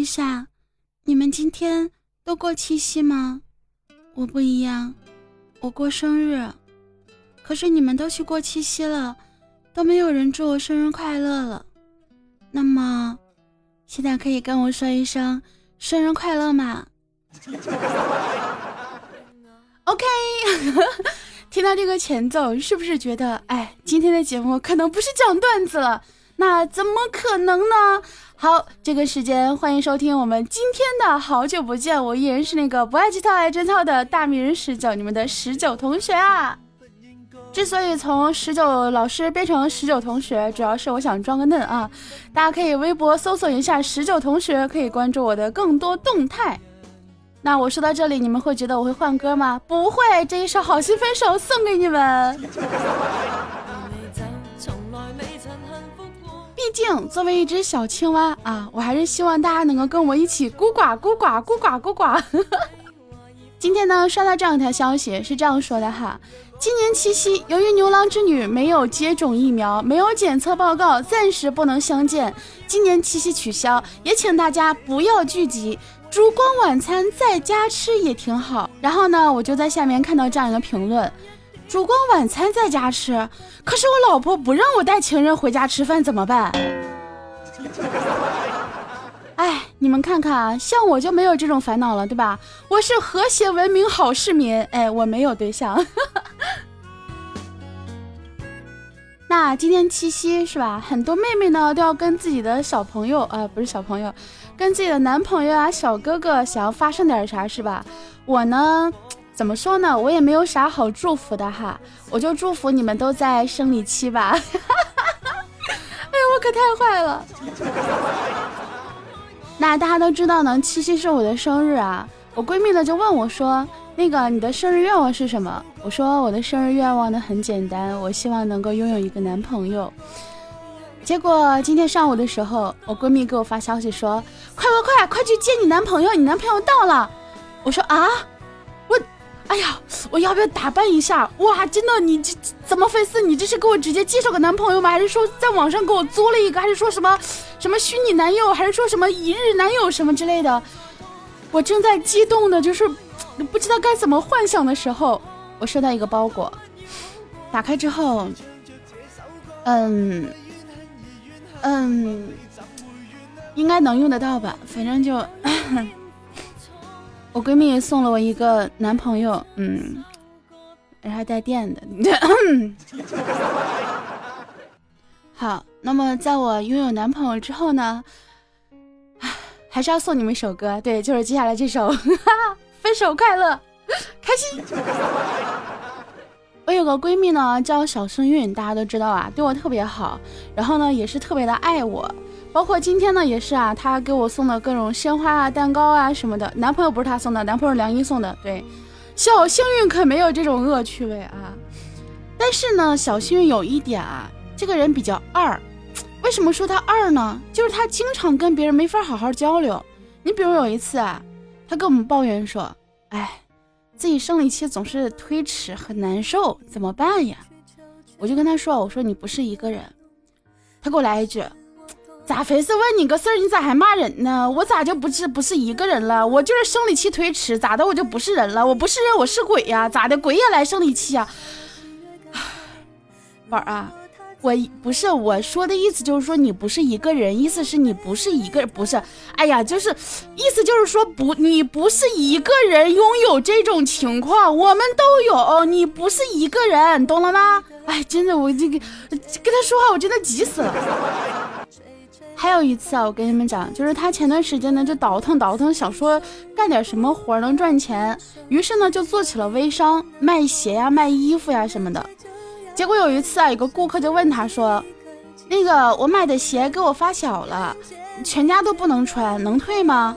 一下，你们今天都过七夕吗？我不一样，我过生日。可是你们都去过七夕了，都没有人祝我生日快乐了。那么，现在可以跟我说一声生日快乐吗？OK，听到这个前奏，是不是觉得，哎，今天的节目可能不是讲段子了？那怎么可能呢？好，这个时间欢迎收听我们今天的好久不见，我依然是那个不爱这套爱真套的大名人十九，你们的十九同学啊。之所以从十九老师变成十九同学，主要是我想装个嫩啊。大家可以微博搜索一下十九同学，可以关注我的更多动态。那我说到这里，你们会觉得我会换歌吗？不会，这一首《好心分手》送给你们。毕竟作为一只小青蛙啊，我还是希望大家能够跟我一起咕呱咕呱咕呱咕呱。今天呢，刷到这样一条消息，是这样说的哈：今年七夕，由于牛郎织女没有接种疫苗，没有检测报告，暂时不能相见。今年七夕取消，也请大家不要聚集，烛光晚餐在家吃也挺好。然后呢，我就在下面看到这样一个评论。烛光晚餐在家吃，可是我老婆不让我带情人回家吃饭，怎么办？哎，你们看看啊，像我就没有这种烦恼了，对吧？我是和谐文明好市民，哎，我没有对象。那今天七夕是吧？很多妹妹呢都要跟自己的小朋友啊，不是小朋友，跟自己的男朋友啊、小哥哥想要发生点啥是吧？我呢？怎么说呢？我也没有啥好祝福的哈，我就祝福你们都在生理期吧。哎呀，我可太坏了。那大家都知道呢，七夕是我的生日啊。我闺蜜呢就问我说：“那个你的生日愿望是什么？”我说：“我的生日愿望呢很简单，我希望能够拥有一个男朋友。”结果今天上午的时候，我闺蜜给我发消息说：“快快快，快去接你男朋友，你男朋友到了。”我说：“啊。”哎呀，我要不要打扮一下？哇，真的，你这怎么回事？你这是给我直接介绍个男朋友吗？还是说在网上给我租了一个？还是说什么什么虚拟男友？还是说什么一日男友什么之类的？我正在激动的，就是不知道该怎么幻想的时候，我收到一个包裹，打开之后，嗯嗯，应该能用得到吧？反正就。我闺蜜送了我一个男朋友，嗯，还带电的。好，那么在我拥有男朋友之后呢，还是要送你们一首歌，对，就是接下来这首《分手快乐》，开心。我有个闺蜜呢，叫小幸运，大家都知道啊，对我特别好，然后呢，也是特别的爱我。包括今天呢，也是啊，他给我送的各种鲜花啊、蛋糕啊什么的。男朋友不是他送的，男朋友梁一送的。对，小幸运可没有这种恶趣味啊。但是呢，小幸运有一点啊，这个人比较二。为什么说他二呢？就是他经常跟别人没法好好交流。你比如有一次啊，他跟我们抱怨说：“哎，自己生理期总是推迟，很难受，怎么办呀？”我就跟他说：“我说你不是一个人。”他给我来一句。咋回事？问你个事儿，你咋还骂人呢？我咋就不是不是一个人了？我就是生理期推迟，咋的？我就不是人了？我不是人，我是鬼呀？咋的？鬼也来生理期呀？宝儿啊，我不是我说的意思，就是说你不是一个人，意思是你不是一个，不是？哎呀，就是意思就是说不，你不是一个人拥有这种情况，我们都有，你不是一个人，懂了吗？哎，真的，我这个跟他说话，我真的急死了。还有一次啊，我跟你们讲，就是他前段时间呢就倒腾倒腾，想说干点什么活能赚钱，于是呢就做起了微商，卖鞋呀、卖衣服呀什么的。结果有一次啊，有个顾客就问他说：“那个我买的鞋给我发小了，全家都不能穿，能退吗？”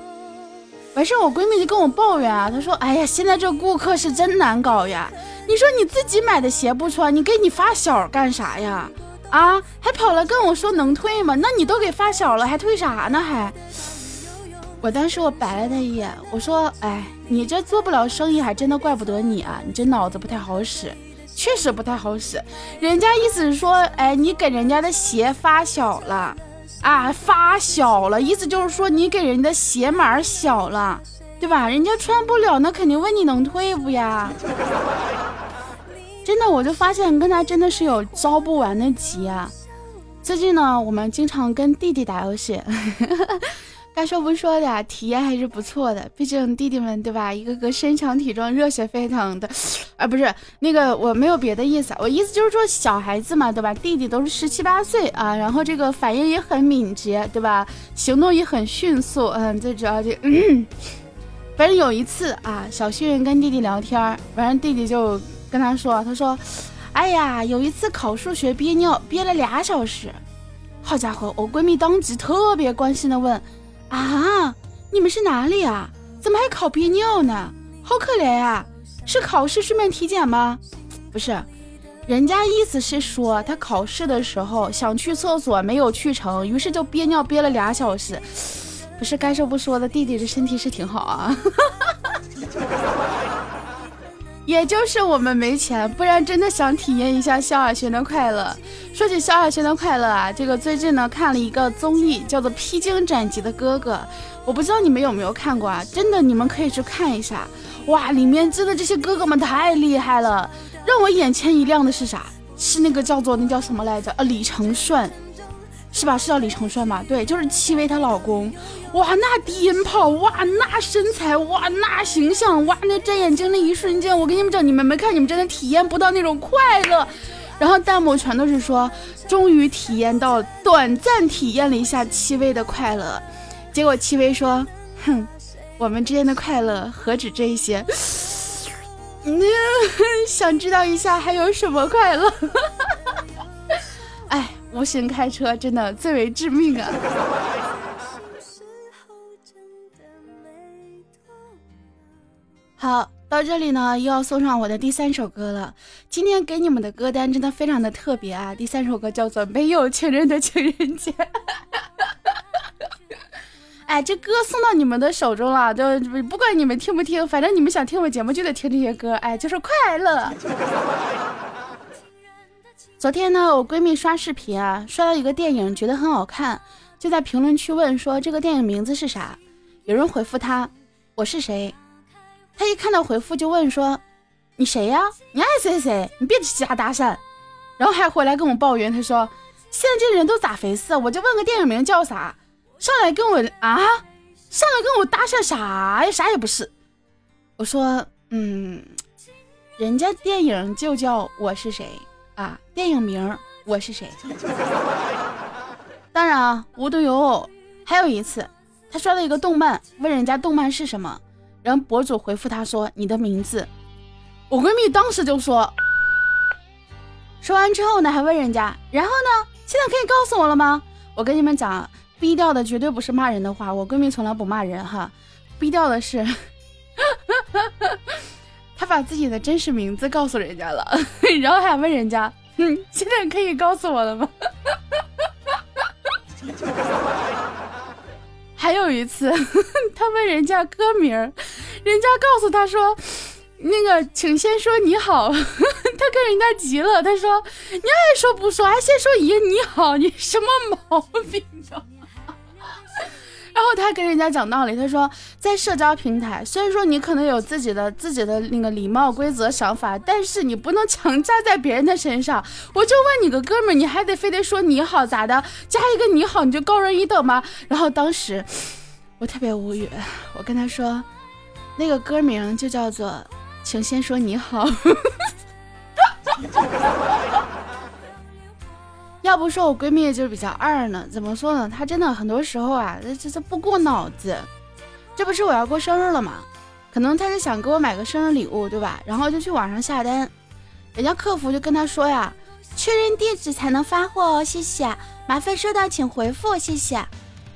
完事我闺蜜就跟我抱怨啊，她说：“哎呀，现在这顾客是真难搞呀！你说你自己买的鞋不穿，你给你发小干啥呀？”啊，还跑来跟我说能退吗？那你都给发小了，还退啥呢？还，我当时我白了他一眼，我说，哎，你这做不了生意，还真的怪不得你啊，你这脑子不太好使，确实不太好使。人家意思是说，哎，你给人家的鞋发小了，啊发小了，意思就是说你给人的鞋码小了，对吧？人家穿不了，那肯定问你能退不呀？真的，我就发现跟他真的是有着不完的急啊。最近呢，我们经常跟弟弟打游戏。该说不说的，体验还是不错的。毕竟弟弟们对吧，一个个身强体壮、热血沸腾的，啊，不是那个，我没有别的意思，我意思就是说小孩子嘛，对吧？弟弟都是十七八岁啊，然后这个反应也很敏捷，对吧？行动也很迅速，嗯，最主要就，反正有一次啊，小旭跟弟弟聊天，反正弟弟就跟他说，他说，哎呀，有一次考数学憋尿，憋了俩小时。好家伙，我闺蜜当即特别关心的问。啊，你们是哪里啊？怎么还考憋尿呢？好可怜呀！是考试顺便体检吗？不是，人家意思是说他考试的时候想去厕所没有去成，于是就憋尿憋了俩小时。不是该说不说的，弟弟这身体是挺好啊。也就是我们没钱，不然真的想体验一下萧亚轩的快乐。说起萧亚轩的快乐啊，这个最近呢看了一个综艺，叫做《披荆斩棘的哥哥》，我不知道你们有没有看过啊？真的，你们可以去看一下。哇，里面真的这些哥哥们太厉害了，让我眼前一亮的是啥？是那个叫做那叫什么来着？呃，李承顺。是吧？是叫李承顺吧？对，就是戚薇她老公。哇，那低音炮，哇，那身材，哇，那形象，哇，那摘眼镜那一瞬间，我跟你们讲，你们没看，你们真的体验不到那种快乐。然后弹幕全都是说，终于体验到，短暂体验了一下戚薇的快乐。结果戚薇说，哼，我们之间的快乐何止这些？你 想知道一下还有什么快乐？哈 哈无心开车真的最为致命啊！好，到这里呢又要送上我的第三首歌了。今天给你们的歌单真的非常的特别啊！第三首歌叫做《没有情人的情人节》。哎，这歌送到你们的手中了，就不管你们听不听，反正你们想听我节目就得听这些歌，哎，就是快乐。昨天呢，我闺蜜刷视频啊，刷到一个电影，觉得很好看，就在评论区问说这个电影名字是啥？有人回复她，我是谁？她一看到回复就问说，你谁呀？你爱谁谁？你别瞎搭讪。然后还回来跟我抱怨，她说现在这人都咋回事？我就问个电影名叫啥，上来跟我啊，上来跟我搭讪啥呀？啥也不是。我说，嗯，人家电影就叫我是谁。啊，电影名我是谁？当然啊，无独有偶，还有一次，他刷到一个动漫，问人家动漫是什么，然后博主回复他说你的名字。我闺蜜当时就说，说完之后呢，还问人家，然后呢，现在可以告诉我了吗？我跟你们讲，低调的绝对不是骂人的话，我闺蜜从来不骂人哈，低调的是。他把自己的真实名字告诉人家了，然后还问人家：“嗯，现在可以告诉我了吗？” 还有一次，他问人家歌名，人家告诉他说：“那个，请先说你好。”他跟人家急了，他说：“你爱说不说，还先说一个你好，你什么毛病啊？”然后他跟人家讲道理，他说在社交平台，虽然说你可能有自己的自己的那个礼貌规则想法，但是你不能强加在别人的身上。我就问你个哥们儿，你还得非得说你好咋的？加一个你好你就高人一等吗？然后当时我特别无语，我跟他说那个歌名就叫做，请先说你好。要不说我闺蜜就是比较二呢，怎么说呢？她真的很多时候啊，这这这不过脑子。这不是我要过生日了吗？可能她是想给我买个生日礼物，对吧？然后就去网上下单，人家客服就跟她说呀，确认地址才能发货哦，谢谢，麻烦收到请回复，谢谢。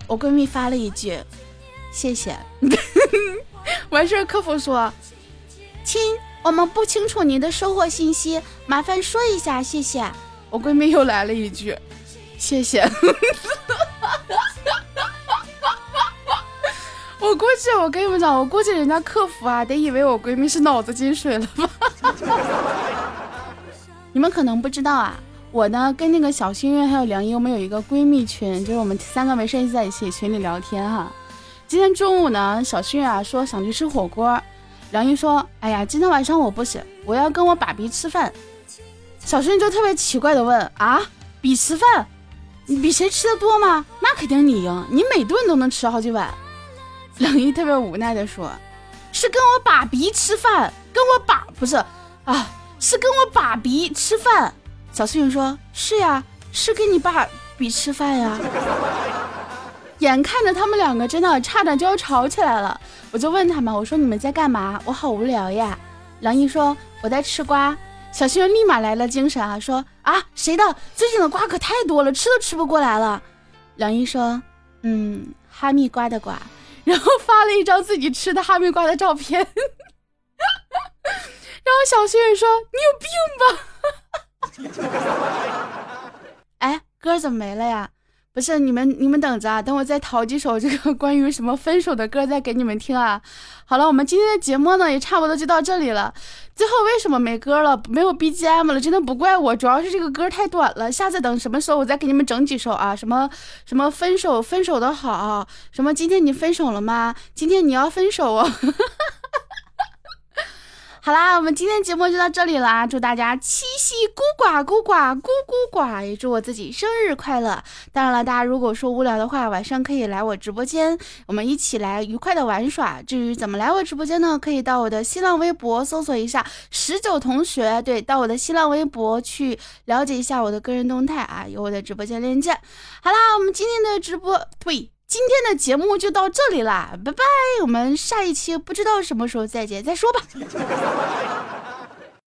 我闺蜜发了一句，谢谢。完事儿客服说，亲，我们不清楚您的收货信息，麻烦说一下，谢谢。我闺蜜又来了一句：“谢谢。”我估计，我跟你们讲，我估计人家客服啊，得以为我闺蜜是脑子进水了吧？你们可能不知道啊，我呢跟那个小幸运还有梁一，我们有一个闺蜜群，就是我们三个没事在一起群里聊天哈。今天中午呢，小幸运啊说想去吃火锅，梁一说，哎呀，今天晚上我不行，我要跟我爸比吃饭。小顺就特别奇怪的问啊，比吃饭？你比谁吃的多吗？那肯定你赢，你每顿都能吃好几碗。梁一特别无奈的说，是跟我爸比吃饭，跟我爸不是啊，是跟我爸比吃饭。小顺说：“是呀，是跟你爸比吃饭呀。”眼看着他们两个真的差点就要吵起来了，我就问他们：“我说你们在干嘛？我好无聊呀。”梁一说：“我在吃瓜。”小幸运立马来了精神啊，说：“啊，谁的？最近的瓜可太多了，吃都吃不过来了。”梁一说：“嗯，哈密瓜的瓜。”然后发了一张自己吃的哈密瓜的照片。然后小幸运说：“你有病吧？” 哎，歌怎么没了呀？不是你们，你们等着啊，等我再淘几首这个关于什么分手的歌再给你们听啊。好了，我们今天的节目呢也差不多就到这里了。最后为什么没歌了，没有 BGM 了？真的不怪我，主要是这个歌太短了。下次等什么时候我再给你们整几首啊？什么什么分手分手的好，什么今天你分手了吗？今天你要分手哦。好啦，我们今天节目就到这里啦！祝大家七夕孤寡孤寡孤孤寡，也祝我自己生日快乐。当然了，大家如果说无聊的话，晚上可以来我直播间，我们一起来愉快的玩耍。至于怎么来我直播间呢？可以到我的新浪微博搜索一下十九同学，对，到我的新浪微博去了解一下我的个人动态啊，有我的直播间链接。好啦，我们今天的直播呸。今天的节目就到这里啦，拜拜！我们下一期不知道什么时候再见，再说吧。